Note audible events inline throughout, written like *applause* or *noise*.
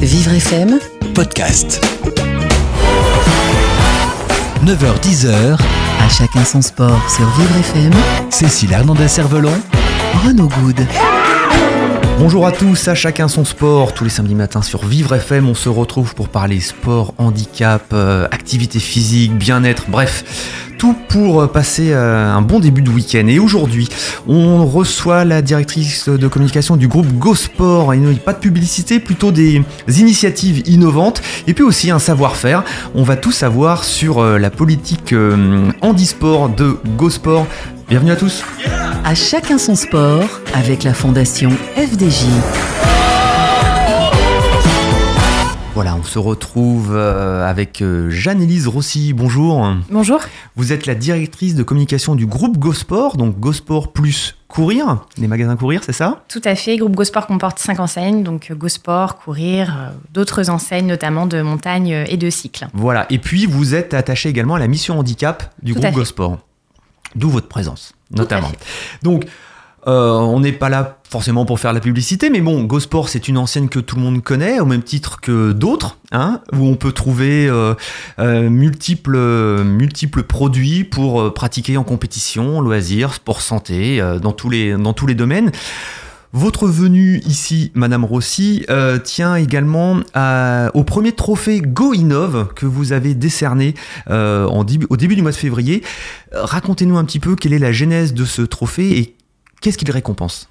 Vivre FM, podcast. 9h-10h, à chacun son sport sur Vivre FM, Cécile Hernandez-Cervelon, Renaud Good. Bonjour à tous, à chacun son sport. Tous les samedis matins sur Vivre FM, on se retrouve pour parler sport, handicap, euh, activité physique, bien-être, bref, pour euh, passer euh, un bon début de week-end. Et aujourd'hui, on reçoit la directrice de communication du groupe Go Sport. Il n'y a pas de publicité, plutôt des initiatives innovantes et puis aussi un savoir-faire. On va tout savoir sur euh, la politique handisport de Go Sport. Bienvenue à tous. À chacun son sport avec la fondation FDJ. Voilà, on se retrouve euh, avec euh, Jeanne-Élise Rossi. Bonjour. Bonjour. Vous êtes la directrice de communication du groupe GoSport, donc GoSport plus Courir, les magasins Courir, c'est ça? Tout à fait. Groupe GoSport comporte cinq enseignes, donc GoSport, Courir, euh, d'autres enseignes, notamment de montagne euh, et de cycle. Voilà, et puis vous êtes attaché également à la mission handicap du Tout groupe. GoSport. D'où votre présence, notamment. Donc, euh, on n'est pas là forcément pour faire la publicité, mais bon, GoSport, c'est une enseigne que tout le monde connaît, au même titre que d'autres, hein, où on peut trouver euh, euh, multiples, multiples produits pour pratiquer en compétition, loisirs, sport santé, dans, tous les, dans tous les domaines. Votre venue ici, Madame Rossi, tient également au premier trophée Go Innov que vous avez décerné au début du mois de février. Racontez-nous un petit peu quelle est la genèse de ce trophée et qu'est-ce qu'il récompense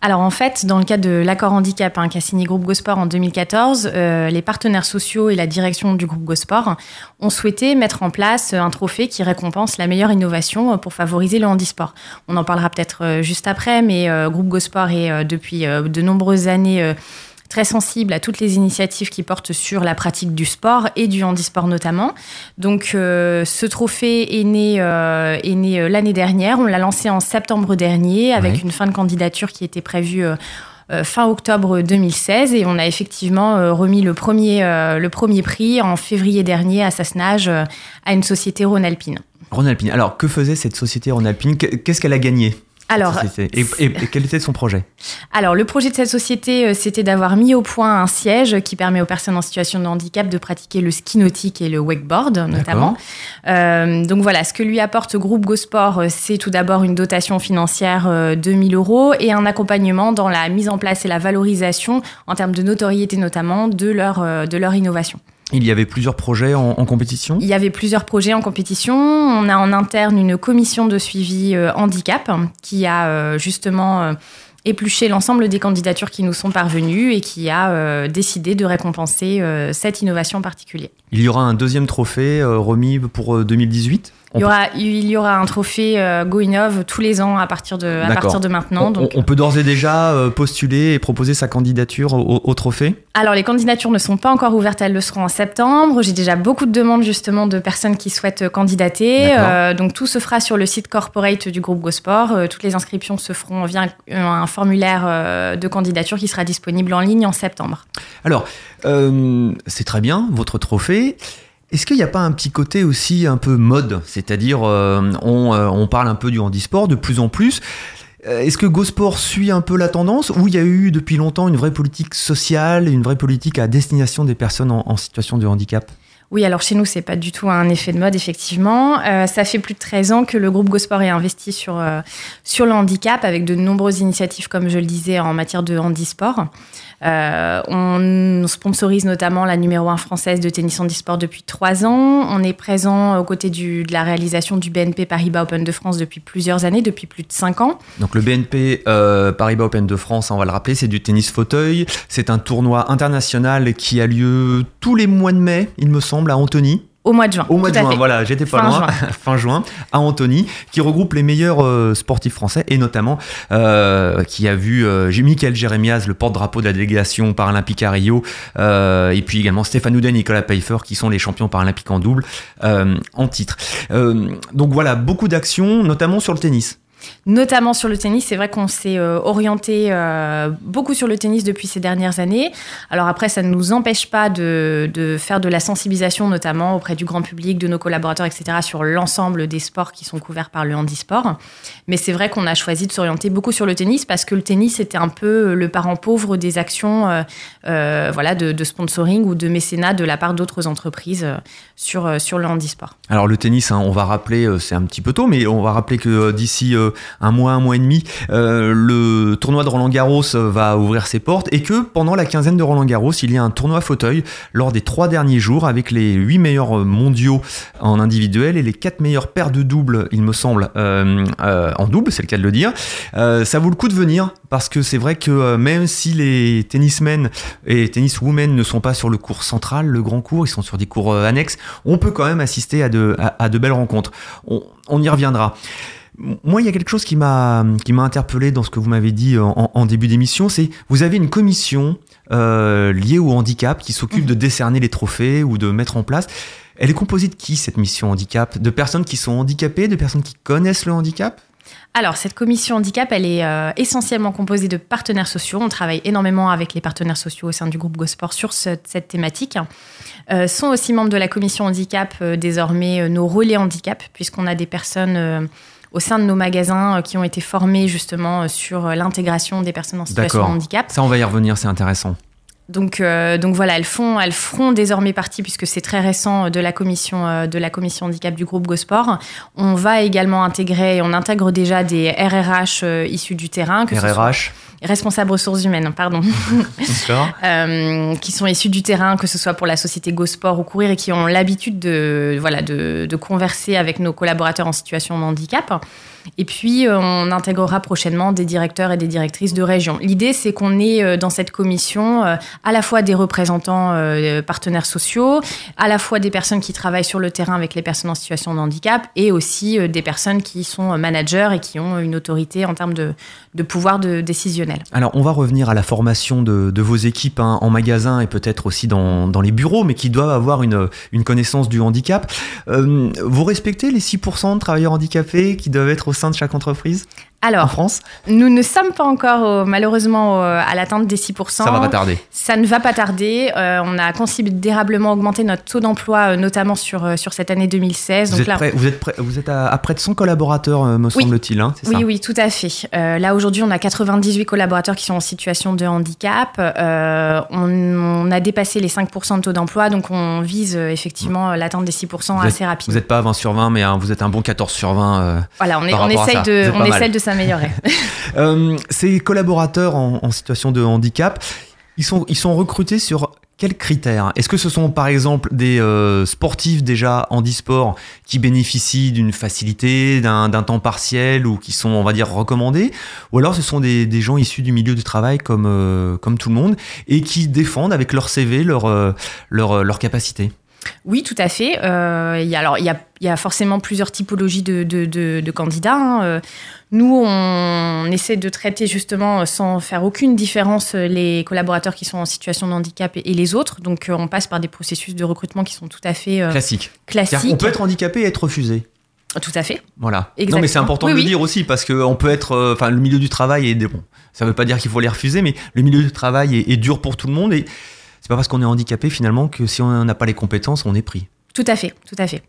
Alors en fait, dans le cadre de l'accord handicap hein, qu'a signé Groupe GoSport en 2014, euh, les partenaires sociaux et la direction du groupe GoSport ont souhaité mettre en place un trophée qui récompense la meilleure innovation euh, pour favoriser le handisport. On en parlera peut-être euh, juste après, mais euh, Groupe GoSport est euh, depuis euh, de nombreuses années euh, très sensible à toutes les initiatives qui portent sur la pratique du sport et du handisport notamment. Donc euh, ce trophée est né, euh, est né euh, l'année dernière. On l'a lancé en septembre dernier avec une fin de candidature qui était prévue euh, fin octobre 2016 et on a effectivement remis le premier, le premier prix en février dernier à Sassenage à une société Rhône-Alpine. Rhône-Alpine. Alors, que faisait cette société Rhône-Alpine Qu- Qu'est-ce qu'elle a gagné? Alors, et, et- et quel était son projet Alors, le projet de cette société, euh, c'était d'avoir mis au point un siège qui permet aux personnes en situation de handicap de pratiquer le ski nautique et le wakeboard, notamment. Euh, donc voilà, ce que lui apporte Groupe GoSport, euh, c'est tout d'abord une dotation financière euh, de 1000 euros et un accompagnement dans la mise en place et la valorisation, en termes de notoriété notamment, de leur, de leur innovation. Il y avait plusieurs projets en, en compétition? Il y avait plusieurs projets en compétition. On a en interne une commission de suivi euh, handicap qui a euh, justement euh, épluché l'ensemble des candidatures qui nous sont parvenues et qui a décidé de récompenser cette innovation en particulier. Il y aura un deuxième trophée remis pour euh, 2018 Il y aura, il y aura un trophée euh, GoInnov tous les ans à partir de, à D'accord. partir de maintenant. on, Donc, on peut d'ores et déjà euh, postuler et proposer sa candidature au, au trophée? Alors, les candidatures ne sont pas encore ouvertes, elles le seront en septembre. J'ai déjà beaucoup de demandes justement de personnes qui souhaitent euh, candidater. Euh, donc, tout se fera sur le site corporate du groupe GoSport. Euh, toutes les inscriptions se feront via un, un formulaire de candidature qui sera disponible en ligne en septembre. Alors, c'est très bien, votre trophée. Est-ce qu'il n'y a pas un petit côté aussi un peu mode? C'est-à-dire, euh, on, euh, on parle un peu du handisport de plus en plus. Euh, Est-ce que GoSport suit un peu la tendance ou il y a eu depuis longtemps une vraie politique sociale, une vraie politique à destination des personnes en, situation de handicap? Oui, alors chez nous, c'est pas du tout un effet de mode, effectivement. Ça fait plus de 13 ans que le groupe GoSport est investi sur, sur le handicap avec de nombreuses initiatives, comme je le disais, en matière de handisport. Euh, on sponsorise notamment la numéro 1 française de tennis handisport depuis trois ans. On est présent aux côtés de la réalisation du BNP Paribas Open de France depuis plusieurs années, depuis plus de cinq ans. Donc le BNP euh, Paribas Open de France, on va le rappeler, c'est du tennis fauteuil. C'est un tournoi international qui a lieu tous les mois de mai, il me semble, à Antony. Au mois de juin. Au mois de juin, fait. voilà, j'étais pas Fin loin, *laughs* fin juin, à Antony, qui regroupe les meilleurs euh, sportifs français et notamment euh, qui a vu euh, Michael le porte-drapeau de la délégation paralympique à Rio, euh, et puis également Stéphane Houdet et Nicolas Pfeiffer, qui sont les champions paralympiques en double euh, en titre. Euh, donc voilà, beaucoup d'actions, notamment sur le tennis. Notamment sur le tennis, c'est vrai qu'on s'est euh, orienté euh, beaucoup sur le tennis depuis ces dernières années. Alors après, ça ne nous empêche pas de, faire de la sensibilisation, notamment auprès du grand public, de nos collaborateurs, etc., sur l'ensemble des sports qui sont couverts par le handisport. Mais c'est vrai qu'on a choisi de s'orienter beaucoup sur le tennis parce que le tennis était un peu le parent pauvre des actions euh, voilà, de, sponsoring ou de mécénat de la part d'autres entreprises sur, sur le handisport. Alors le tennis, hein, on va rappeler, c'est un petit peu tôt, mais on va rappeler que d'ici un mois, un mois et demi, euh, le tournoi de Roland Garros va ouvrir ses portes et que pendant la quinzaine de Roland Garros, il y a un tournoi fauteuil lors des trois derniers jours avec les huit meilleurs mondiaux en individuel et les quatre meilleures paires de doubles, il me semble, euh, euh, en double, c'est le cas de le dire. ça vaut le coup de venir parce que c'est vrai que même si les tennismen et tenniswomen ne sont pas sur le cours central, le grand cours, ils sont sur des cours annexes, on peut quand même assister à de, belles rencontres. On, on y reviendra. Moi, il y a quelque chose qui m'a qui m'a interpellé dans ce que vous m'avez dit en, début d'émission, c'est vous avez une commission euh, liée au handicap qui s'occupe de décerner les trophées ou de mettre en place. Elle est composée de qui cette mission handicap? De personnes qui sont handicapées, de personnes qui connaissent le handicap? Alors, cette commission handicap, elle est euh, essentiellement composée de partenaires sociaux. On travaille énormément avec les partenaires sociaux au sein du groupe GoSport sur cette thématique. Euh, sont aussi membres de la commission handicap euh, désormais nos relais handicap, puisqu'on a des personnes au sein de nos magasins euh, qui ont été formés justement euh, sur euh, l'intégration des personnes en situation de handicap. Ça, on va y revenir, c'est intéressant. Donc, donc voilà, elles, font, elles feront désormais partie, puisque c'est très récent, de la commission, de la commission handicap du groupe GoSport. On va également intégrer, on intègre déjà des RRH issus du terrain. Que RRH responsables ressources humaines, pardon, *laughs* *laughs* euh, qui sont issus du terrain, que ce soit pour la société GoSport ou Courir, et qui ont l'habitude de, voilà, de, de, converser avec nos collaborateurs en situation de handicap. Et puis, euh, on intégrera prochainement des directeurs et des directrices de région. L'idée, c'est qu'on ait euh, dans cette commission euh, à la fois des représentants partenaires sociaux, à la fois des personnes qui travaillent sur le terrain avec les personnes en situation de handicap, et aussi des personnes qui sont managers et qui ont une autorité en termes de, de pouvoir de décisionnel. Alors, on va revenir à la formation de, de vos équipes hein, en magasin et peut-être aussi dans, dans, les bureaux, mais qui doivent avoir une, une connaissance du handicap. vous respectez les 6% de travailleurs handicapés qui doivent être au sein de chaque entreprise? Alors, en France Nous ne sommes pas encore, malheureusement, à l'atteinte des 6%. Ça va pas tarder. Ça ne va pas tarder. Euh, on a considérablement augmenté notre taux d'emploi, euh, notamment sur, euh, sur cette année 2016. Vous, êtes, prêt, vous, êtes, vous êtes à, près de 100 collaborateurs, me semble-t-il. Hein, oui, oui, tout à fait. là, aujourd'hui, on a 98 collaborateurs qui sont en situation de handicap. On, a dépassé les 5% de taux d'emploi, donc on vise effectivement l'atteinte des 6% assez rapidement. Vous n'êtes pas à 20 sur 20, mais vous êtes un bon 14 sur 20. voilà, on, est, on essaye de *laughs* euh, ces collaborateurs en, situation de handicap, ils sont, ils sont recrutés sur quels critères? Est-ce que ce sont par exemple des euh, sportifs déjà handisport qui bénéficient d'une facilité, d'un temps partiel ou qui sont, on va dire, recommandés? Ou alors ce sont des, des gens issus du milieu du travail comme, euh, comme tout le monde et qui défendent avec leur CV leur, leur, leur capacité? Oui, tout à fait. Euh, y a, alors, il y a, y a, forcément plusieurs typologies de, de, de, de candidats. Hein. Euh, nous, on, essaie de traiter justement sans faire aucune différence les collaborateurs qui sont en situation de handicap et, les autres. Donc, euh, on passe par des processus de recrutement qui sont tout à fait euh, classiques. Classique. On peut être handicapé et être refusé. Tout à fait. Voilà. Exactement. Non, mais c'est important oui, de oui. le dire aussi parce que on peut être, euh, enfin, le milieu du travail est bon. Ça ne veut pas dire qu'il faut les refuser, mais le milieu du travail est, est dur pour tout le monde et c'est pas parce qu'on est handicapé finalement que si on n'a pas les compétences, on est pris. Tout à fait, tout à fait.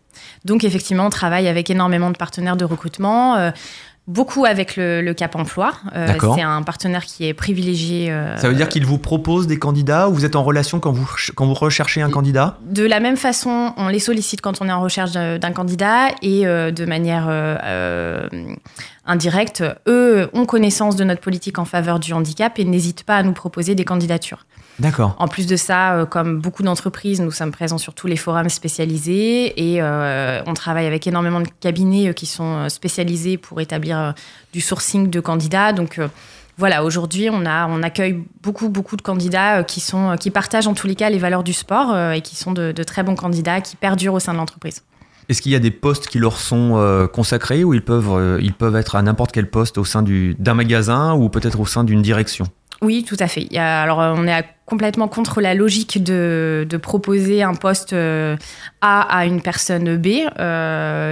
Donc effectivement, on travaille avec énormément de partenaires de recrutement. Euh, Beaucoup avec le, le Cap Emploi. Euh, c'est un partenaire qui est privilégié. Euh, Ça veut dire qu'il vous propose des candidats ou vous êtes en relation quand vous, quand vous recherchez un candidat? De la même façon, on les sollicite quand on est en recherche d'un candidat et euh, de manière indirecte, eux ont connaissance de notre politique en faveur du handicap et n'hésitent pas à nous proposer des candidatures. D'accord. En plus de ça, euh, comme beaucoup d'entreprises, nous sommes présents sur tous les forums spécialisés et euh, on travaille avec énormément de cabinets euh, qui sont spécialisés pour établir du sourcing de candidats. Donc euh, voilà, aujourd'hui, on, a, on accueille beaucoup, beaucoup de candidats qui, sont, qui partagent en tous les cas les valeurs du sport et qui sont de, de très bons candidats qui perdurent au sein de l'entreprise. Est-ce qu'il y a des postes qui leur sont euh, consacrés ou ils peuvent, euh, ils peuvent être à n'importe quel poste au sein d'un magasin ou peut-être au sein d'une direction? Oui, tout à fait. Alors, on est complètement contre la logique de, de proposer un poste A à une personne B.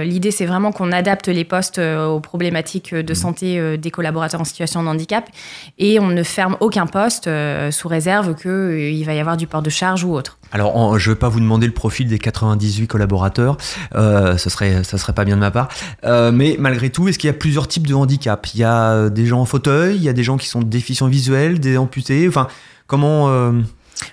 L'idée, c'est vraiment qu'on adapte les postes aux problématiques de mmh. santé des collaborateurs en situation de handicap et on ne ferme aucun poste sous réserve qu'il va y avoir du port de charge ou autre. Alors, je ne vais pas vous demander le profil des 98 collaborateurs, euh, ce serait, ça serait pas bien de ma part. Euh, mais malgré tout, est-ce qu'il y a plusieurs types de handicap Il y a euh, des gens en fauteuil, il y a des gens qui sont déficients visuels, des amputés. Enfin, comment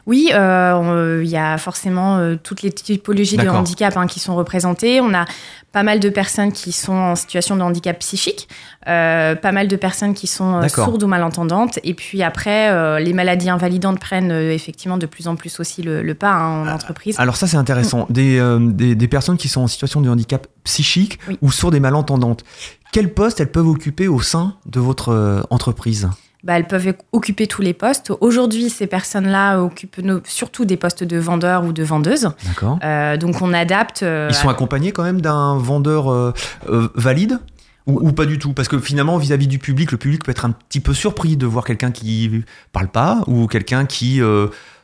oui, euh, il y a forcément euh, toutes les typologies de handicap hein, qui sont représentées. On a pas mal de personnes qui sont en situation de handicap psychique, euh, pas mal de personnes qui sont sourdes ou malentendantes. Et puis après, les maladies invalidantes prennent effectivement de plus en plus aussi le, pas hein, en entreprise. Alors ça, c'est intéressant. Mm. Des, personnes qui sont en situation de handicap psychique ou sourdes et malentendantes. Quel poste elles peuvent occuper au sein de votre entreprise? Bah, elles peuvent occuper tous les postes. Aujourd'hui, ces personnes-là occupent surtout des postes de vendeurs ou de vendeuses. D'accord. Euh, donc on adapte. Euh, Ils sont accompagnés quand même d'un vendeur euh, valide ou, pas du tout? Parce que finalement, vis-à-vis du public, le public peut être un petit peu surpris de voir quelqu'un qui parle pas ou quelqu'un qui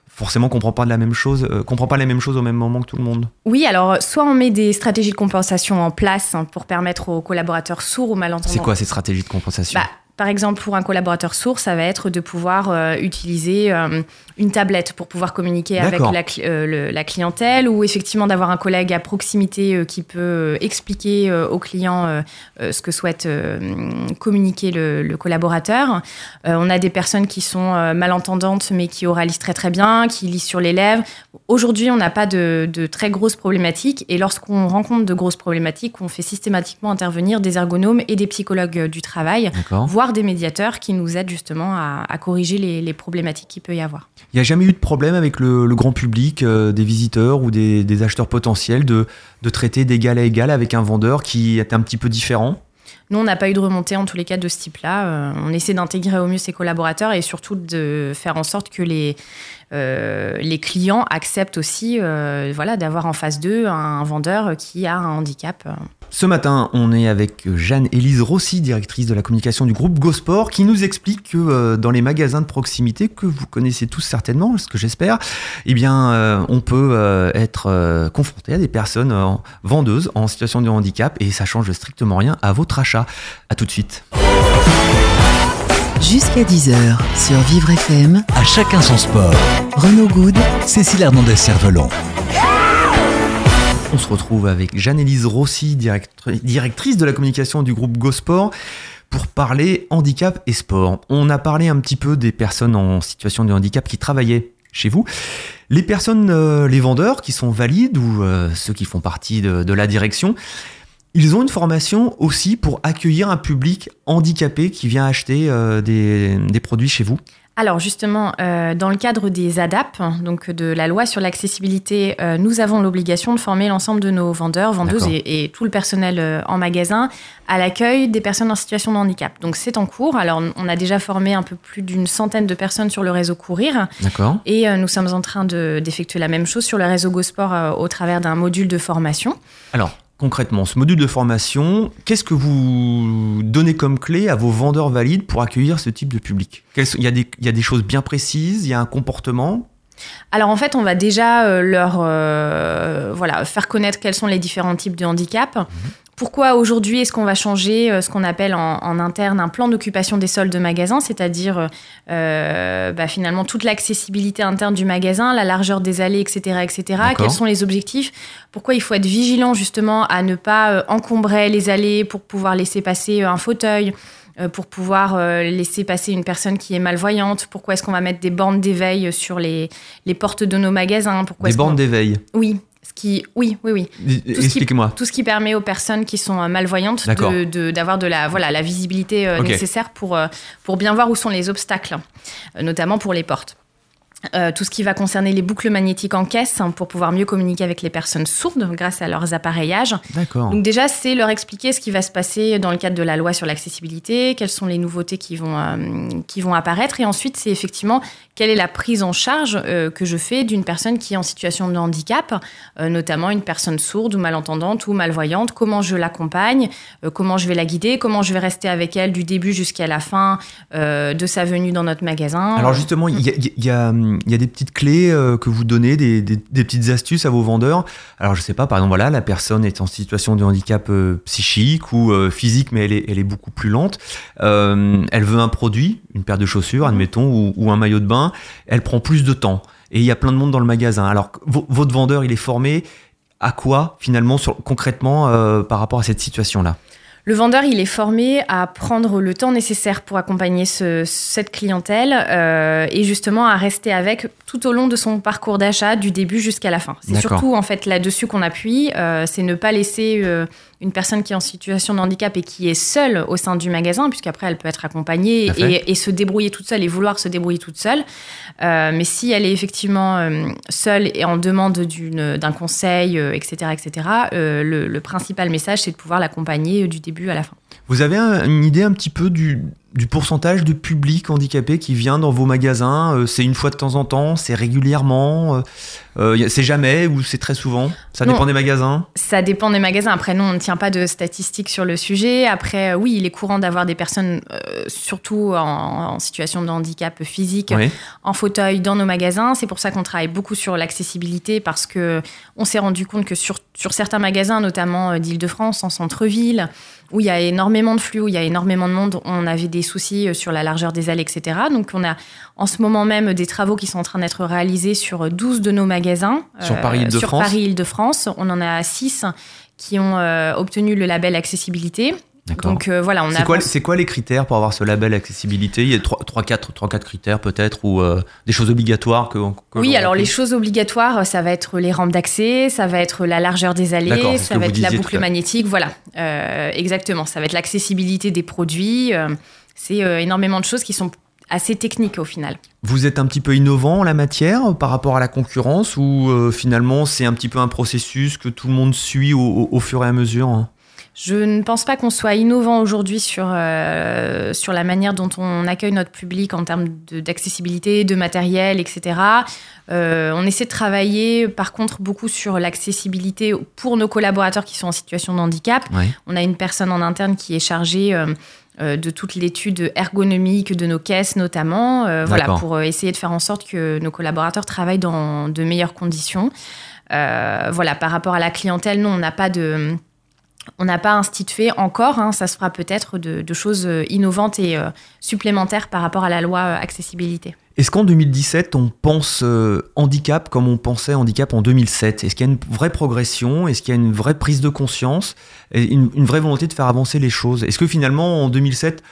forcément comprend pas de la même chose, comprend pas les mêmes choses au même moment que tout le monde. Oui, alors soit on met des stratégies de compensation en place hein, pour permettre aux collaborateurs sourds ou malentendants. C'est quoi ces stratégies de compensation? Bah, par exemple, pour un collaborateur sourd, ça va être de pouvoir euh, utiliser euh, une tablette pour pouvoir communiquer avec la, euh, la, clientèle ou effectivement d'avoir un collègue à proximité qui peut expliquer au client ce que souhaite communiquer le, le collaborateur. on a des personnes qui sont malentendantes mais qui oralisent très très bien, qui lisent sur les lèvres. Aujourd'hui, on n'a pas de, de, très grosses problématiques et lorsqu'on rencontre de grosses problématiques, on fait systématiquement intervenir des ergonomes et des psychologues du travail, voire des médiateurs qui nous aident justement à, corriger les, problématiques qu'il peut y avoir. Il n'y a jamais eu de problème avec le, grand public, euh, des visiteurs ou des, acheteurs potentiels, de, de traiter d'égal à égal avec un vendeur qui est un petit peu différent? Nous, on n'a pas eu de remontée en tous les cas de ce type-là. Euh, on essaie d'intégrer au mieux ses collaborateurs et surtout de faire en sorte que les, euh, les clients acceptent aussi voilà, d'avoir en face d'eux un vendeur qui a un handicap. Ce matin, on est avec Jeanne-Élise Rossi, directrice de la communication du groupe GoSport, qui nous explique que euh, dans les magasins de proximité, que vous connaissez tous certainement, ce que j'espère, eh bien, euh, on peut euh, être confronté à des personnes vendeuses en situation de handicap et ça change strictement rien à votre achat. À tout de suite. Jusqu'à 10h sur Vivre FM. À chacun son sport. Renaud Good. Cécile Hernandez-Cervelon. On se retrouve avec Jeanne-Élise Rossi, directrice de la communication du groupe GoSport, pour parler handicap et sport. On a parlé un petit peu des personnes en situation de handicap qui travaillaient chez vous. Les personnes, euh, les vendeurs qui sont valides ou euh, ceux qui font partie de, la direction, ils ont une formation aussi pour accueillir un public handicapé qui vient acheter euh, des produits chez vous? Alors justement, euh, dans le cadre des ADAP, donc de la loi sur l'accessibilité, euh, nous avons l'obligation de former l'ensemble de nos vendeurs, vendeuses et, tout le personnel euh, en magasin à l'accueil des personnes en situation de handicap. Donc c'est en cours. Alors on a déjà formé un peu plus d'une centaine de personnes sur le réseau Courir. D'accord. Et nous sommes en train d'effectuer la même chose sur le réseau GoSport au travers d'un module de formation. Alors concrètement, ce module de formation, qu'est-ce que vous donnez comme clé à vos vendeurs valides pour accueillir ce type de public? Il y, a des, il y, a des, choses bien précises, il y a un comportement? Alors en fait, on va déjà euh, leur euh, voilà, faire connaître quels sont les différents types de handicap. Mhm. Pourquoi aujourd'hui est-ce qu'on va changer euh, ce qu'on appelle en, interne un plan d'occupation des sols de magasin, c'est-à-dire bah, finalement toute l'accessibilité interne du magasin, la largeur des allées, etc., etc. Quels sont les objectifs? Pourquoi il faut être vigilant justement à ne pas encombrer les allées pour pouvoir laisser passer un fauteuil euh, pour pouvoir euh, laisser passer une personne qui est malvoyante? Pourquoi est-ce qu'on va mettre des bandes d'éveil sur les, les portes de nos magasins? Pourquoi Des bandes d'éveil Oui. Ce qui, oui, oui, oui. Expliquez-moi. Tout ce qui permet aux personnes qui sont euh, malvoyantes d'avoir de, de, la, voilà, la visibilité nécessaire pour, pour bien voir où sont les obstacles, notamment pour les portes. Euh, tout ce qui va concerner les boucles magnétiques en caisse hein, pour pouvoir mieux communiquer avec les personnes sourdes grâce à leurs appareillages. D'accord. Donc déjà, c'est leur expliquer ce qui va se passer dans le cadre de la loi sur l'accessibilité, quelles sont les nouveautés qui vont, euh, qui vont apparaître. Et ensuite, c'est effectivement quelle est la prise en charge euh, que je fais d'une personne qui est en situation de handicap, notamment une personne sourde ou malentendante ou malvoyante, comment je l'accompagne, comment je vais la guider, comment je vais rester avec elle du début jusqu'à la fin de sa venue dans notre magasin. Alors justement, il y a il y a des petites clés euh, que vous donnez, des, des- petites astuces à vos vendeurs. Alors, je sais pas, par exemple, voilà, la personne est en situation de handicap euh, psychique ou euh, physique, mais elle est, elle est beaucoup plus lente. Euh, elle veut un produit, une paire de chaussures, admettons, ou, ou un maillot de bain. Elle prend plus de temps. Et il y a plein de monde dans le magasin. Alors, vo- votre vendeur, il est formé à quoi, finalement, concrètement, euh, par rapport à cette situation-là? Le vendeur, il est formé à prendre le temps nécessaire pour accompagner ce- cette clientèle euh, et justement à rester avec tout au long de son parcours d'achat, du début jusqu'à la fin. C'est surtout en fait là-dessus qu'on appuie, euh, c'est ne pas laisser euh, une personne qui est en situation de handicap et qui est seule au sein du magasin, puisqu'après elle peut être accompagnée et, et se débrouiller toute seule et vouloir se débrouiller toute seule. Euh, mais si elle est effectivement euh, seule et en demande d'un conseil, euh, etc., etc., euh, le, le principal message, c'est de pouvoir l'accompagner du début à la fin. Vous avez un- une idée un petit peu du, du pourcentage de public handicapé qui vient dans vos magasins Euh, C'est une fois de temps en temps C'est régulièrement Euh, euh, C'est jamais ou c'est très souvent? Ça Non. dépend des magasins? Ça dépend des magasins. Après, nous, on ne tient pas de statistiques sur le sujet. Après, oui, il est courant d'avoir des personnes, euh, surtout en, en situation de handicap physique, Oui. en fauteuil dans nos magasins. C'est pour ça qu'on travaille beaucoup sur l'accessibilité parce que on s'est rendu compte que sur, sur certains magasins, notamment d'Île-de-France, en centre-ville, où il y a énormément de flux, où il y a énormément de monde, on avait des soucis euh, sur la largeur des allées, etc. Donc, on a en ce moment même des travaux qui sont en train d'être réalisés sur 12 de nos magasins. Sur euh, Paris-Île-de-France Sur Paris-Île-de-France. On en a 6 qui ont euh, obtenu le label accessibilité. Donc euh, voilà, on C'est quoi, les critères pour avoir ce label accessibilité? Il y a 3-4 critères peut-être ou euh, des choses obligatoires que, que Oui, alors les choses obligatoires, ça va être les rampes d'accès, ça va être la largeur des allées, ça va être la boucle magnétique, voilà, Euh, exactement. Ça va être l'accessibilité des produits. c'est énormément de choses qui sont assez techniques au final. Vous êtes un petit peu innovant en la matière par rapport à la concurrence ou finalement c'est un petit peu un processus que tout le monde suit au, au- au fur et à mesure hein? Je ne pense pas qu'on soit innovant aujourd'hui sur, euh, sur la manière dont on accueille notre public en termes d'accessibilité, de, matériel, etc. Euh, on essaie de travailler par contre beaucoup sur l'accessibilité pour nos collaborateurs qui sont en situation de handicap. On a une personne en interne qui est chargée euh, euh, de toute l'étude ergonomique de nos caisses notamment, voilà, pour essayer de faire en sorte que nos collaborateurs travaillent dans de meilleures conditions. Voilà, par rapport à la clientèle, non, on n'a pas de... On n'a pas institué encore, hein, ça se fera peut-être de, choses euh, innovantes et euh, supplémentaires par rapport à la loi euh, accessibilité. Est-ce qu'en 2017, on pense handicap comme on pensait handicap en 2007 Est-ce qu'il y a une vraie progression? Est-ce qu'il y a une vraie prise de conscience? Et une, vraie volonté de faire avancer les choses? Est-ce que finalement, en 2007,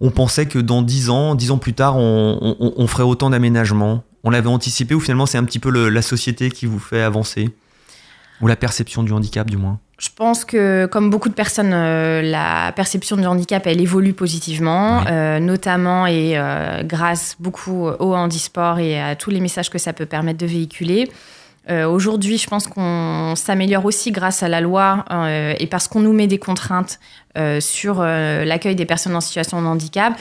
on pensait que dans 10 ans, 10 ans plus tard, on, ferait autant d'aménagements? On l'avait anticipé ou finalement c'est un petit peu la société qui vous fait avancer? Ou la perception du handicap du moins Je pense que, comme beaucoup de personnes, euh, la perception du handicap, elle évolue positivement, Oui. euh, notamment et euh, grâce beaucoup au handisport et à tous les messages que ça peut permettre de véhiculer. Aujourd'hui, je pense qu'on s'améliore aussi grâce à la loi et parce qu'on nous met des contraintes sur l'accueil des personnes en situation de handicap.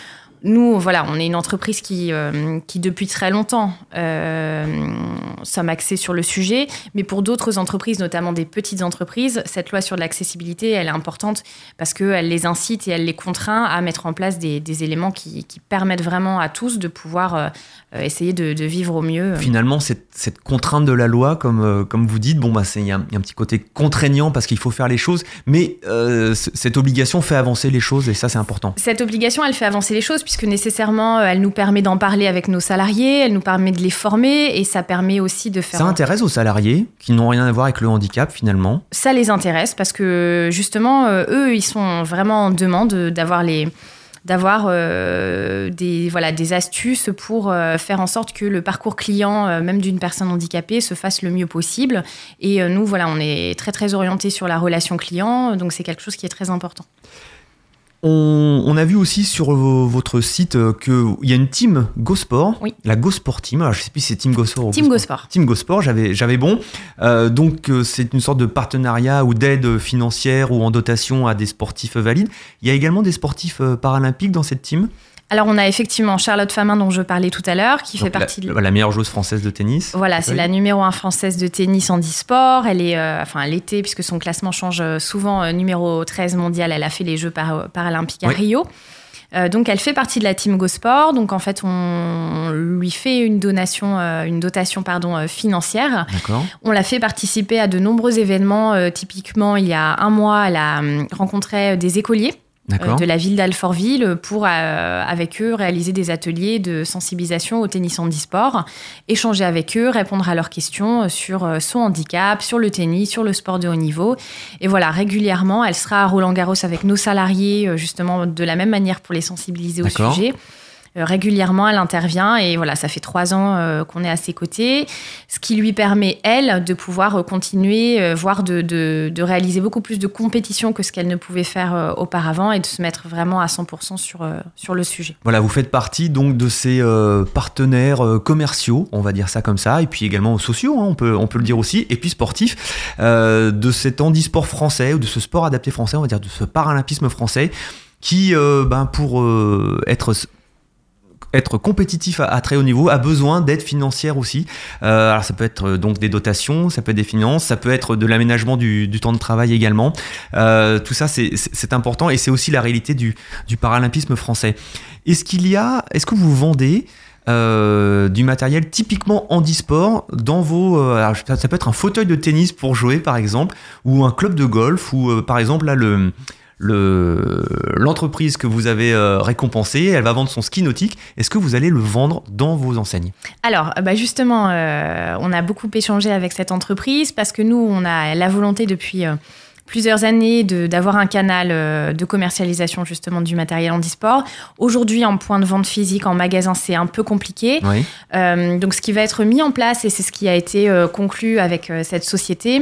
Nous, voilà, on est une entreprise qui, euh, qui depuis très longtemps, euh, sommes axés sur le sujet. Mais pour d'autres entreprises, notamment des petites entreprises, cette loi sur l'accessibilité, elle est importante parce qu'elle les incite et elle les contraint à mettre en place des, des éléments qui, qui permettent vraiment à tous de pouvoir euh, essayer de, de vivre au mieux. Finalement, cette, cette contrainte de la loi, comme, comme vous dites, bon, bah, c'est- il y, a un- il y a un petit côté contraignant parce qu'il faut faire les choses, mais cette obligation fait avancer les choses et ça, c'est important. Cette obligation, elle fait avancer les choses puisque nécessairement, euh, elle nous permet d'en parler avec nos salariés, elle nous permet de les former et ça permet aussi de faire... Ça intéresse aux salariés qui n'ont rien à voir avec le handicap finalement. ça les intéresse parce que justement, euh, eux, ils sont vraiment en demande d'avoir les d'avoir euh, des voilà des astuces pour euh, faire en sorte que le parcours client euh, même d'une personne handicapée se fasse le mieux possible et nous voilà on est très très orienté sur la relation client donc c'est quelque chose qui est très important On, on a vu aussi sur vo- votre site euh, qu'il y a une team GoSport, Oui. la GoSport Team. Alors, je sais plus si c'est Team GoSport ou Team Gosport Team GoSport, j'avais, j'avais bon. Euh, donc, euh, c'est une sorte de partenariat ou d'aide financière ou en dotation à des sportifs valides. Il y a également des sportifs paralympiques dans cette team? Alors on a effectivement Charlotte Famin dont je parlais tout à l'heure, qui Donc, fait partie la, de... la meilleure joueuse française de tennis. Voilà, c'est la numéro 1 française de tennis en e-sport. Elle est, euh, enfin, était, puisque son classement change euh, souvent, euh, numéro 13 mondial. Elle a fait les Jeux para- paralympiques à Oui. Rio. Euh, donc, elle fait partie de la team Go Sport. Donc, en fait, on lui fait une donation, euh, une dotation, pardon, euh, financière. On l'a fait participer à de nombreux événements. Typiquement, il y a un mois, elle a hum, rencontré des écoliers. De la ville d'Alfortville pour, euh, avec eux, réaliser des ateliers de sensibilisation au tennis handisport, échanger avec eux, répondre à leurs questions euh, sur euh, son handicap, sur le tennis, sur le sport de haut niveau. Et voilà, régulièrement, elle sera à Roland Garros avec nos salariés, euh, justement, de la même manière pour les sensibiliser au sujet. Euh, régulièrement, elle intervient et voilà, ça fait trois ans euh, qu'on est à ses côtés, ce qui lui permet, elle, de pouvoir euh, continuer, voire de, réaliser beaucoup plus de compétitions que ce qu'elle ne pouvait faire auparavant et de se mettre vraiment à 100% sur, sur le sujet. Voilà, vous faites partie donc de ces partenaires commerciaux, on va dire ça comme ça, et puis également sociaux, hein, on, peut, on peut le dire aussi, et puis sportifs, de cet handisport français, ou de ce sport adapté français, on va dire de ce paralympisme français, qui, ben, pour être être compétitif à, très haut niveau a besoin d'aide financière aussi. Euh, alors ça peut être euh, donc des dotations, ça peut être des finances, ça peut être de l'aménagement du, temps de travail également. Euh, tout ça c'est- important et c'est aussi la réalité du, paralympisme français. Est-ce qu'il y a, est-ce que vous vendez du matériel typiquement handisport dans vos, alors, ça, peut être un fauteuil de tennis pour jouer par exemple, ou un club de golf, ou par exemple là le le- l'entreprise que vous avez euh, récompensée, elle va vendre son ski nautique. Est-ce que vous allez le vendre dans vos enseignes? Alors, bah justement, euh, on a beaucoup échangé avec cette entreprise parce que nous, on a la volonté depuis euh, plusieurs années d'avoir un canal de commercialisation justement du matériel handisport. Aujourd'hui, en point de vente physique, en magasin, c'est un peu compliqué. Oui. Donc, ce qui va être mis en place, et c'est ce qui a été conclu avec cette société,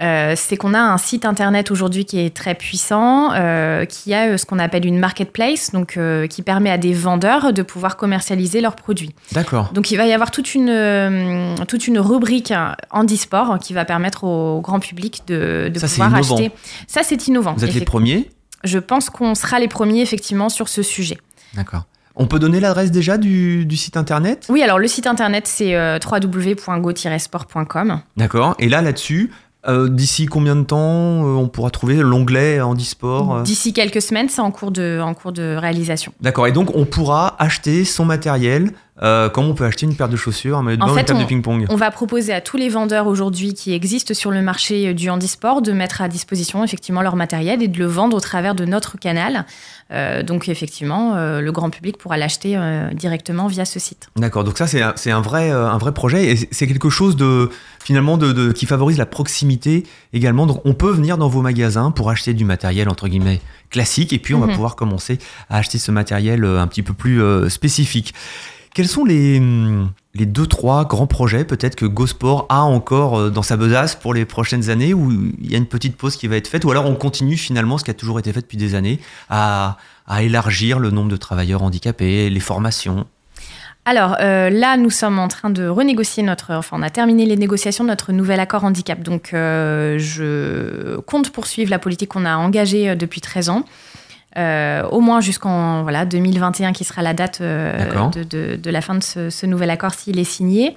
euh, c'est qu'on a un site internet aujourd'hui qui est très puissant, euh, qui a euh, ce qu'on appelle une marketplace, donc euh, qui permet à des vendeurs de pouvoir commercialiser leurs produits. D'accord. Donc il va y avoir toute une, toute une rubrique handisport qui va permettre au grand public de, de Ça, c'est pouvoir acheter. Ça, c'est innovant. Vous êtes les premiers Je pense qu'on sera les premiers effectivement sur ce sujet. D'accord. On peut donner l'adresse déjà du, du site internet? Oui, alors le site internet c'est euh, www.go-sport.com. D'accord. Et là, là-dessus, euh, d'ici combien de temps euh, on pourra trouver l'onglet handisport euh D'ici quelques semaines, c'est en cours de, en cours de réalisation. D'accord. Et donc, on pourra acheter son matériel euh, comme on peut acheter une paire de chaussures, un maillot de En fait, une table on- de ping-pong. On va proposer à tous les vendeurs aujourd'hui qui existent sur le marché du handisport de mettre à disposition effectivement leur matériel et de le vendre au travers de notre canal. Euh, donc effectivement, euh, le grand public pourra l'acheter euh, directement via ce site. D'accord, donc ça c'est un, un vrai euh, un vrai projet et c'est- quelque chose de finalement de, de- qui favorise la proximité également. Donc on peut venir dans vos magasins pour acheter du matériel entre guillemets classique et puis on va Mhm. pouvoir commencer à acheter ce matériel euh, un petit peu plus euh, spécifique. Quels sont les hum, les deux trois grands projets peut-être que GoSport a encore euh, dans sa besace pour les prochaines années où il y a une petite pause qui va être faite ou alors on continue finalement ce qui a toujours été fait depuis des années à élargir le nombre de travailleurs handicapés, les formations? Alors euh, là, nous sommes en train de renégocier notre, enfin on a terminé les négociations de notre nouvel accord handicap. Donc euh, je compte poursuivre la politique qu'on a engagée depuis 13 ans. Euh, au moins jusqu'en voilà, 2021 qui sera la date euh, de, de- de la fin de ce, ce nouvel accord s'il est signé.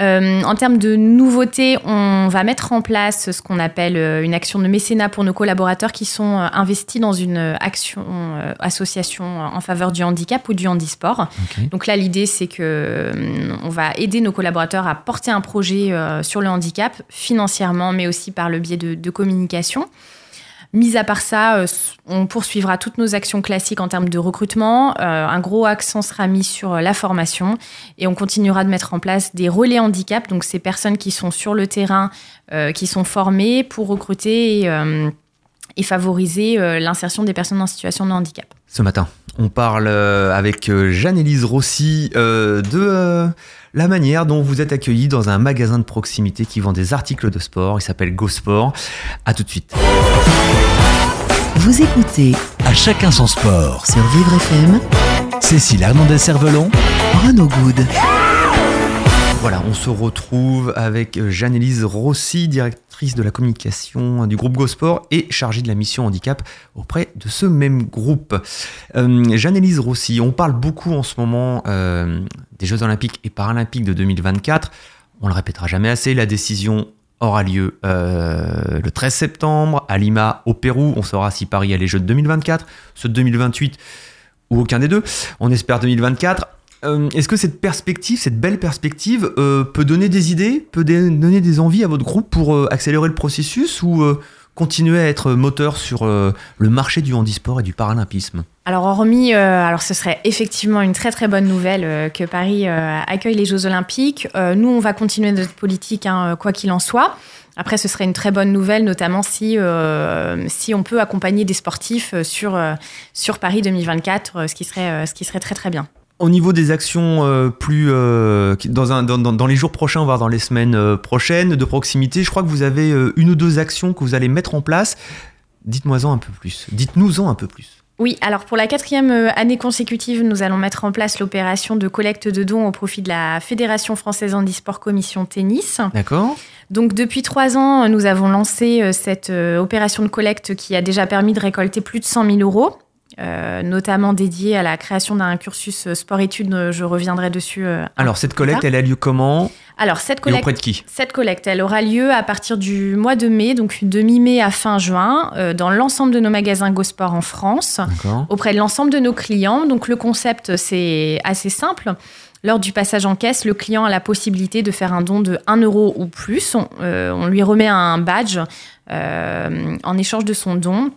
Euh, en termes de nouveautés, on va mettre en place ce qu'on appelle une action de mécénat pour nos collaborateurs qui sont investis dans une action euh, association en faveur du handicap ou du handisport. Donc là, l'idée, c'est que euh, on va aider nos collaborateurs à porter un projet sur le handicap financièrement, mais aussi par le biais de, de communication. Mis à part ça, euh, on poursuivra toutes nos actions classiques en termes de recrutement. Euh, un gros accent sera mis sur euh, la formation et on continuera de mettre en place des relais handicap, donc ces personnes qui sont sur le terrain, qui sont formées pour recruter et, et favoriser l'insertion des personnes en situation de handicap. Ce matin, on parle euh, avec euh, Jeanne-Élise Rossi euh, de la manière dont vous êtes accueillis dans un magasin de proximité qui vend des articles de sport. Il s'appelle Go Sport. À tout de suite. Vous écoutez À chacun son sport. sur Vivre FM Cécile Hernandez-Cervelon, Renaud Good. Voilà, on se retrouve avec Jeanne-Élise Rossi, directrice de la communication du groupe GoSport et chargée de la mission handicap auprès de ce même groupe. Euh, Jeanne-Élise Rossi, on parle beaucoup en ce moment euh, des Jeux Olympiques et Paralympiques de 2024. On le répétera jamais assez, la décision aura lieu euh, le 13 septembre à Lima, au Pérou. On saura si Paris a les Jeux de 2024, ceux de 2028 ou aucun des deux. On espère 2024. Euh, Est-ce que cette perspective, cette belle perspective, euh, peut donner des idées, peut donner des envies à votre groupe pour euh, accélérer le processus ou continuer à être moteur sur le marché du handisport et du paralympisme? Alors hormis, alors ce serait effectivement une très très bonne nouvelle que Paris accueille les Jeux Olympiques. Nous, on va continuer notre politique, hein, quoi qu'il en soit. Après, ce serait une très bonne nouvelle, notamment si, si on peut accompagner des sportifs sur, sur Paris 2024, euh, ce, qui serait, ce qui serait très très bien. Au niveau des actions euh, plus euh, dans, un, dans, dans- dans les jours prochains, voire dans les semaines euh, prochaines de proximité, je crois que vous avez une ou deux actions que vous allez mettre en place. Dites-moi-en un peu plus. Dites-nous-en un peu plus. Oui, alors pour la quatrième année consécutive, nous allons mettre en place l'opération de collecte de dons au profit de la Fédération française handisport commission tennis. D'accord Donc depuis trois ans, nous avons lancé cette opération de collecte qui a déjà permis de récolter plus de 100 000 euros, euh, notamment dédiée à la création d'un cursus euh, sport-études. Euh, Je reviendrai dessus. euh, Alors, cette collecte, elle a lieu comment Alors cette et collecte, auprès de qui cette collecte, elle aura lieu à partir du mois de mai, donc de mi-mai à fin juin, euh, dans l'ensemble de nos magasins GoSport en France auprès de l'ensemble de nos clients. Donc le concept, c'est assez simple. Lors du passage en caisse, le client a la possibilité de faire un don de 1 euro ou plus. On, on lui remet un badge en échange de son don.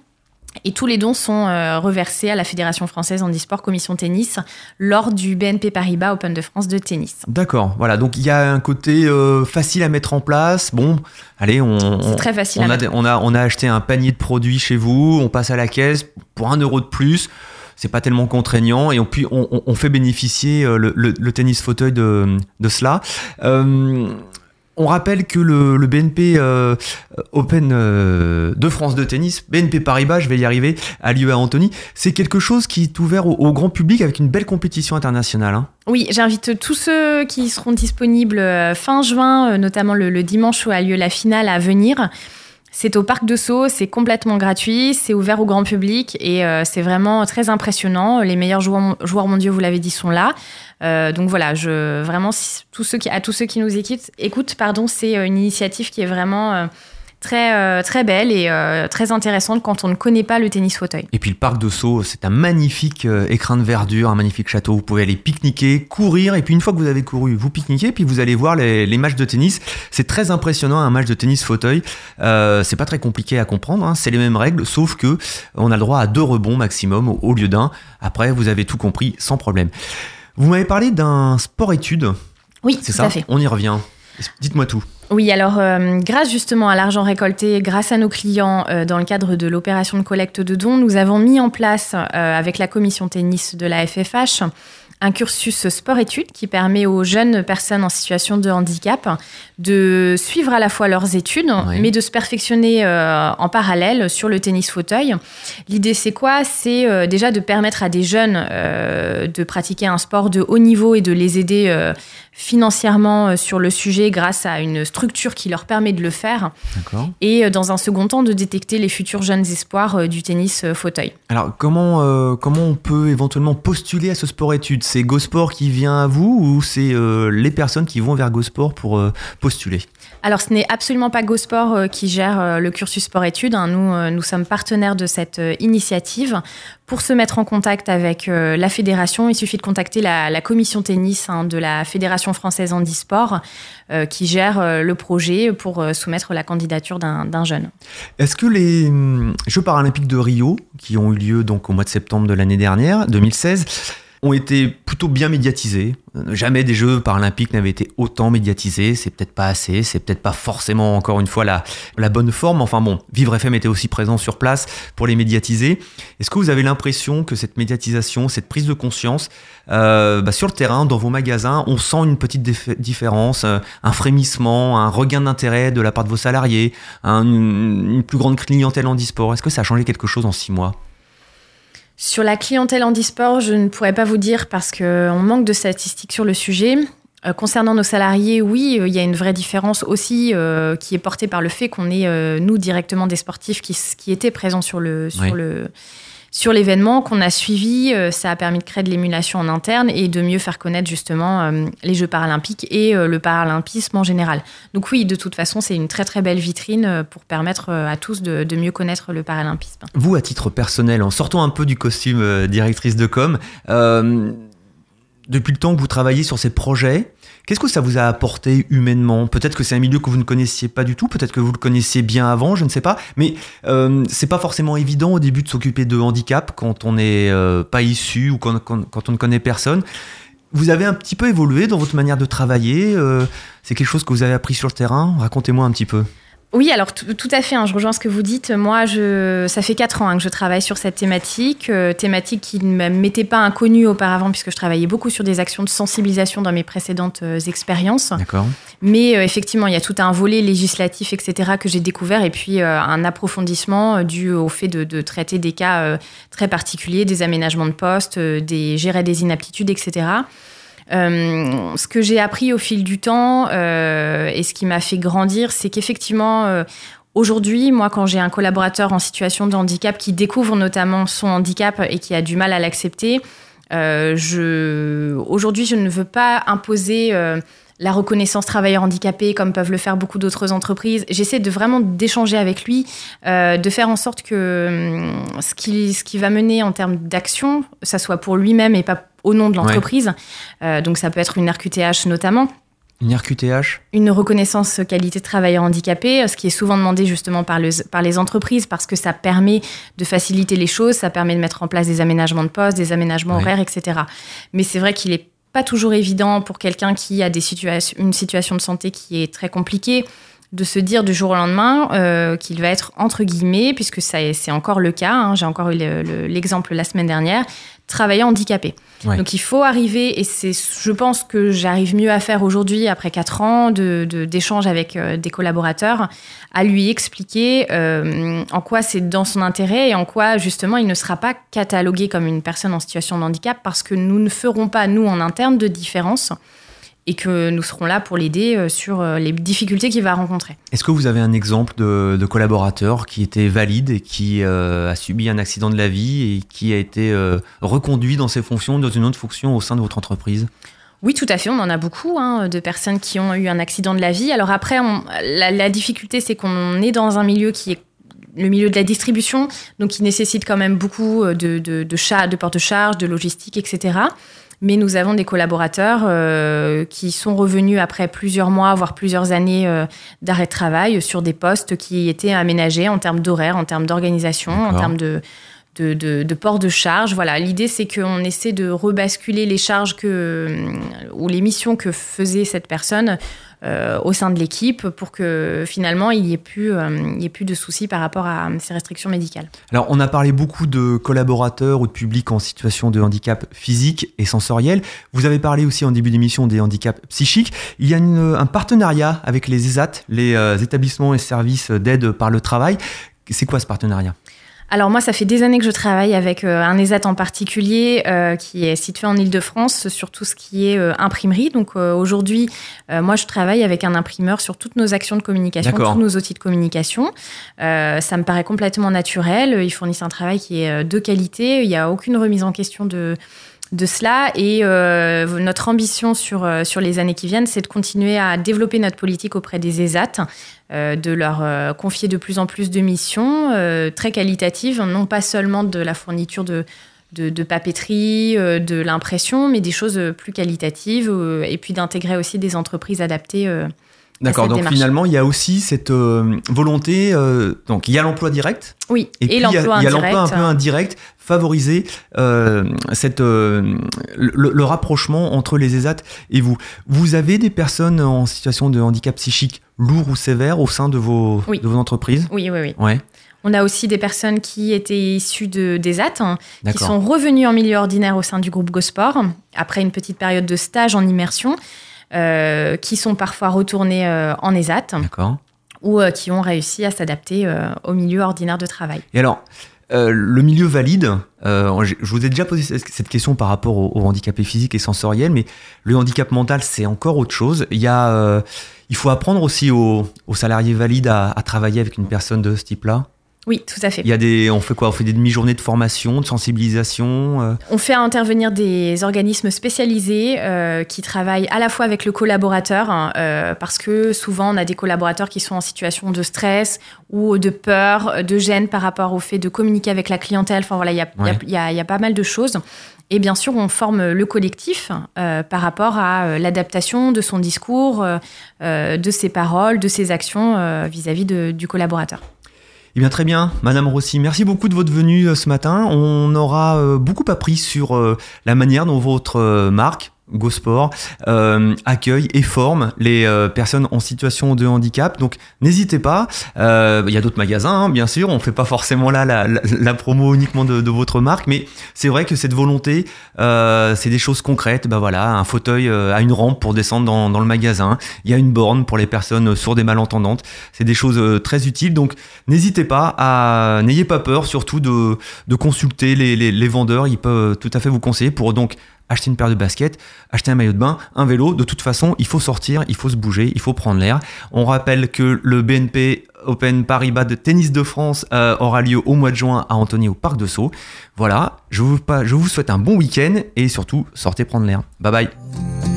Et tous les dons sont euh, reversés à la Fédération française handisport commission tennis lors du BNP Paribas Open de France de tennis. D'accord. Voilà. Donc, il y a un côté euh, facile à mettre en place. Bon, allez, on, très facile on à a, mettre. on, a, on a acheté un panier de produits chez vous, on passe à la caisse pour un euro de plus. C'est pas tellement contraignant et on, puis on, fait bénéficier euh, le, le- le tennis fauteuil de, de cela. Euh, on rappelle que le, BNP euh, Open euh, de France de tennis, BNP Paribas, je vais y arriver, a lieu à Antony. C'est quelque chose qui est ouvert au, grand public avec une belle compétition internationale. hein. Oui, j'invite tous ceux qui seront disponibles euh, fin juin, notamment le, dimanche où a lieu la finale, à venir. C'est au Parc de Sceaux, c'est complètement gratuit, c'est ouvert au grand public et c'est vraiment très impressionnant. Les meilleurs joueurs mondiaux, vous l'avez dit, sont là. Euh, donc voilà, vraiment, à tous ceux qui nous écoutent, écoutent pardon, c'est euh, une initiative qui est vraiment euh, très, très belle et très intéressante quand on ne connaît pas le tennis fauteuil. Et puis le parc de Sceaux, c'est un magnifique écrin de verdure, un magnifique château. Vous pouvez aller pique-niquer, courir, et puis une fois que vous avez couru, vous pique-niquez, puis vous allez voir les, matchs de tennis. C'est très impressionnant un match de tennis fauteuil. Euh, c'est pas très compliqué à comprendre, hein. c'est les mêmes règles, sauf que on a le droit à deux rebonds maximum au lieu d'un. Après, vous avez tout compris sans problème. Vous m'avez parlé d'un sport-études, Oui, c'est ça à fait. On y revient. Dites-moi tout. Oui, alors euh, grâce justement à l'argent récolté, grâce à nos clients euh, dans le cadre de l'opération de collecte de dons, nous avons mis en place euh, avec la commission tennis de la FFH un cursus sport-études qui permet aux jeunes personnes en situation de handicap de suivre à la fois leurs études, Oui. mais de se perfectionner euh, en parallèle sur le tennis fauteuil. L'idée, c'est quoi? C'est euh, déjà de permettre à des jeunes euh, de pratiquer un sport de haut niveau et de les aider financièrement euh, sur le sujet grâce à une structure qui leur permet de le faire. Et euh, dans un second temps, de détecter les futurs jeunes espoirs euh, du tennis fauteuil. Alors, comment, euh, comment on peut éventuellement postuler à ce sport-études C'est GoSport qui vient à vous ou c'est euh, les personnes qui vont vers GoSport pour euh, postuler? Alors, ce n'est absolument pas GoSport qui gère le cursus sport-études. hein. Nous, nous sommes partenaires de cette initiative. Pour se mettre en contact avec euh, la fédération, il suffit de contacter la, commission tennis hein, de la Fédération française handisport euh, qui gère euh, le projet pour soumettre la candidature d'un d'un jeune. Est-ce que les hum, Jeux paralympiques de Rio, qui ont eu lieu donc au mois de septembre de l'année dernière, 2016, ont été plutôt bien médiatisés. Jamais des Jeux paralympiques n'avaient été autant médiatisés. C'est peut-être pas assez, c'est peut-être pas forcément encore une fois la, bonne forme. Enfin bon, Vivre FM était aussi présent sur place pour les médiatiser. Est-ce que vous avez l'impression que cette médiatisation, cette prise de conscience, euh, bah, sur le terrain, dans vos magasins, on sent une petite différence, euh, un frémissement, un regain d'intérêt de la part de vos salariés, un- une, plus grande clientèle en e-sport Est-ce que ça a changé quelque chose en six mois? Sur la clientèle handisport, je ne pourrais pas vous dire parce qu'on manque de statistiques sur le sujet. Euh, concernant nos salariés, oui, euh, il y a une vraie différence aussi euh, qui est portée par le fait qu'on est, nous, directement des sportifs qui, étaient présents sur le sur Oui. le sur l'événement qu'on a suivi. Euh, ça a permis de créer de l'émulation en interne et de mieux faire connaître justement euh, les Jeux paralympiques et euh, le paralympisme en général. Donc oui, de toute façon, c'est une très très belle vitrine pour permettre à tous de, mieux connaître le paralympisme. Vous, à titre personnel, en sortant un peu du costume directrice de com, depuis le temps que vous travaillez sur ces projets, qu'est-ce que ça vous a apporté humainement? Peut-être que c'est un milieu que vous ne connaissiez pas du tout, peut-être que vous le connaissiez bien avant, je ne sais pas. Mais euh, c'est pas forcément évident au début de s'occuper de handicap quand on n'est euh, pas issu ou quand, on ne connaît personne. Vous avez un petit peu évolué dans votre manière de travailler. euh, c'est quelque chose que vous avez appris sur le terrain? Racontez-moi un petit peu. Oui, alors tout à fait, hein, je rejoins ce que vous dites. Moi, je, ça fait quatre ans hein, que je travaille sur cette thématique, euh, thématique qui ne m'était pas inconnue auparavant puisque je travaillais beaucoup sur des actions de sensibilisation dans mes précédentes euh, expériences. D'accord Mais euh, effectivement, il y a tout un volet législatif, etc., que j'ai découvert, et puis un approfondissement dû au fait de, de traiter des cas très particuliers, des aménagements de poste, des gérer des inaptitudes, etc. Euh, ce que j'ai appris au fil du temps euh, et ce qui m'a fait grandir, c'est qu'effectivement, euh, aujourd'hui, moi, quand j'ai un collaborateur en situation de handicap qui découvre notamment son handicap et qui a du mal à l'accepter, aujourd'hui, je ne veux pas imposer la reconnaissance travailleur handicapé comme peuvent le faire beaucoup d'autres entreprises. J'essaie de vraiment d'échanger avec lui, euh, de faire en sorte que hum, ce qui, ce qui va mener en termes d'action, ça soit pour lui-même et pas au nom de l'entreprise. Euh, donc ça peut être une RQTH notamment Une RQTH une reconnaissance qualité de travailleur handicapé, ce qui est souvent demandé justement par, le- par les entreprises parce que ça permet de faciliter les choses, ça permet de mettre en place des aménagements de poste, des aménagements horaires, etc. Mais c'est vrai qu'il est pas toujours évident pour quelqu'un qui a une situation de santé qui est très compliquée de se dire du jour au lendemain euh, qu'il va être entre guillemets, puisque c'est encore le cas, hein, j'ai encore eu le- le- l'exemple la semaine dernière, travailleur handicapé. Ouais. Donc il faut arriver, et c'est, je pense que j'arrive mieux à faire aujourd'hui, après quatre ans de, de- d'échanges avec euh, des collaborateurs, à lui expliquer euh, en quoi c'est dans son intérêt et en quoi justement il ne sera pas catalogué comme une personne en situation de handicap parce que nous ne ferons pas, nous en interne, de différence et que nous serons là pour l'aider euh, sur euh, les difficultés qu'il va rencontrer. Est-ce que vous avez un exemple de, de collaborateur qui était valide et qui euh, a subi un accident de la vie et qui a été euh, reconduit dans ses fonctions, dans une autre fonction au sein de votre entreprise? Oui, tout à fait. On en a beaucoup hein, de personnes qui ont eu un accident de la vie. Alors après, on- la, la difficulté, c'est qu'on est dans un milieu qui est le milieu de la distribution, donc qui nécessite quand même beaucoup de, de, de, de porte-charge, de logistique, etc. Mais nous avons des collaborateurs euh, qui sont revenus après plusieurs mois, voire plusieurs années euh, d'arrêt de travail sur des postes qui étaient aménagés en termes d'horaire, en termes d'organisation, en termes de, de, port de charge. Voilà, l'idée c'est qu'on essaie de rebasculer les charges que, ou les missions que faisait cette personne euh, au sein de l'équipe pour que finalement il n'y ait, plus, euh, ait plus de soucis par rapport à ces restrictions médicales. Alors, on a parlé beaucoup de collaborateurs ou de publics en situation de handicap physique et sensoriel. Vous avez parlé aussi en début d'émission des handicaps psychiques. Il y a un partenariat avec les ESAT, les euh, établissements et services d'aide par le travail. C'est quoi ce partenariat? Alors moi, ça fait des années que je travaille avec euh, un ESAT en particulier euh, qui est situé en Ile-de-France sur tout ce qui est euh, imprimerie. Donc euh, aujourd'hui, moi, je travaille avec un imprimeur sur toutes nos actions de communication, tous nos outils de communication. Ça me paraît complètement naturel. Ils fournissent un travail qui est de qualité. Il n'y a aucune remise en question de de cela et euh, notre ambition sur, sur les années qui viennent, c'est de continuer à développer notre politique auprès des ESAT, euh, de leur euh, confier de plus en plus de missions euh, très qualitatives, non pas seulement de la fourniture de, de, de papeterie, de l'impression, mais des choses plus qualitatives et puis d'intégrer aussi des entreprises adaptées. D'accord, donc démarche. finalement, il y a aussi cette euh, volonté. euh, donc, il y a l'emploi direct oui, et, et, puis il y a- l'emploi il y a indirect. l'emploi un peu indirect, favoriser euh, cette, le, le rapprochement entre les ESAT et vous. Vous avez des personnes en situation de handicap psychique lourd ou sévère au sein de vos, Oui. de vos entreprises Oui, oui, oui. Ouais, On a aussi des personnes qui étaient issues de, des AT, hein, qui sont revenues en milieu ordinaire au sein du groupe Gosport, après une petite période de stage en immersion, euh, qui sont parfois retournés euh, en ESAT ou euh, qui ont réussi à s'adapter au milieu ordinaire de travail. Et alors, euh, le milieu valide, euh, je vous ai déjà posé cette question par rapport au, handicapé physique et sensoriel, mais le handicap mental, c'est encore autre chose. Il, y a, euh, il faut apprendre aussi aux, salariés valides à, à, travailler avec une personne de ce type-là. Oui, tout à fait. Il y a des, on fait quoi? On fait des demi-journées de formation, de sensibilisation euh? On fait intervenir des organismes spécialisés euh, qui travaillent à la fois avec le collaborateur, hein, euh, parce que souvent on a des collaborateurs qui sont en situation de stress ou de peur, de gêne par rapport au fait de communiquer avec la clientèle. Enfin voilà, il y a, y, a, y a, pas mal de choses. Et bien sûr, on forme le collectif par rapport à l'adaptation de son discours, de ses paroles, de ses actions vis-à-vis -vis du collaborateur. Eh bien très bien, Madame Rossi, merci beaucoup de votre venue euh, ce matin. On aura euh, beaucoup appris sur euh, la manière dont votre marque, GoSport euh, accueille et forme les euh, personnes en situation de handicap. Donc n'hésitez pas. Euh, il y a d'autres magasins, hein, bien sûr. On fait pas forcément là la, la, promo uniquement de, de, votre marque, mais c'est vrai que cette volonté, euh, c'est des choses concrètes. Ben voilà, un fauteuil à une rampe pour descendre dans, dans, le magasin. Il y a une borne pour les personnes sourdes et malentendantes. C'est des choses très utiles. Donc n'hésitez pas à, n'ayez pas peur, surtout de, de consulter les, les, les vendeurs. Ils peuvent tout à fait vous conseiller pour donc acheter une paire de baskets, acheter un maillot de bain, un vélo. De toute façon, il faut sortir, il faut se bouger, il faut prendre l'air. On rappelle que le BNP Open Paribas de tennis de France euh, aura lieu au mois de juin à Antony au Parc de Sceaux. Voilà, je vous, je vous souhaite un bon week-end et surtout sortez prendre l'air. Bye bye.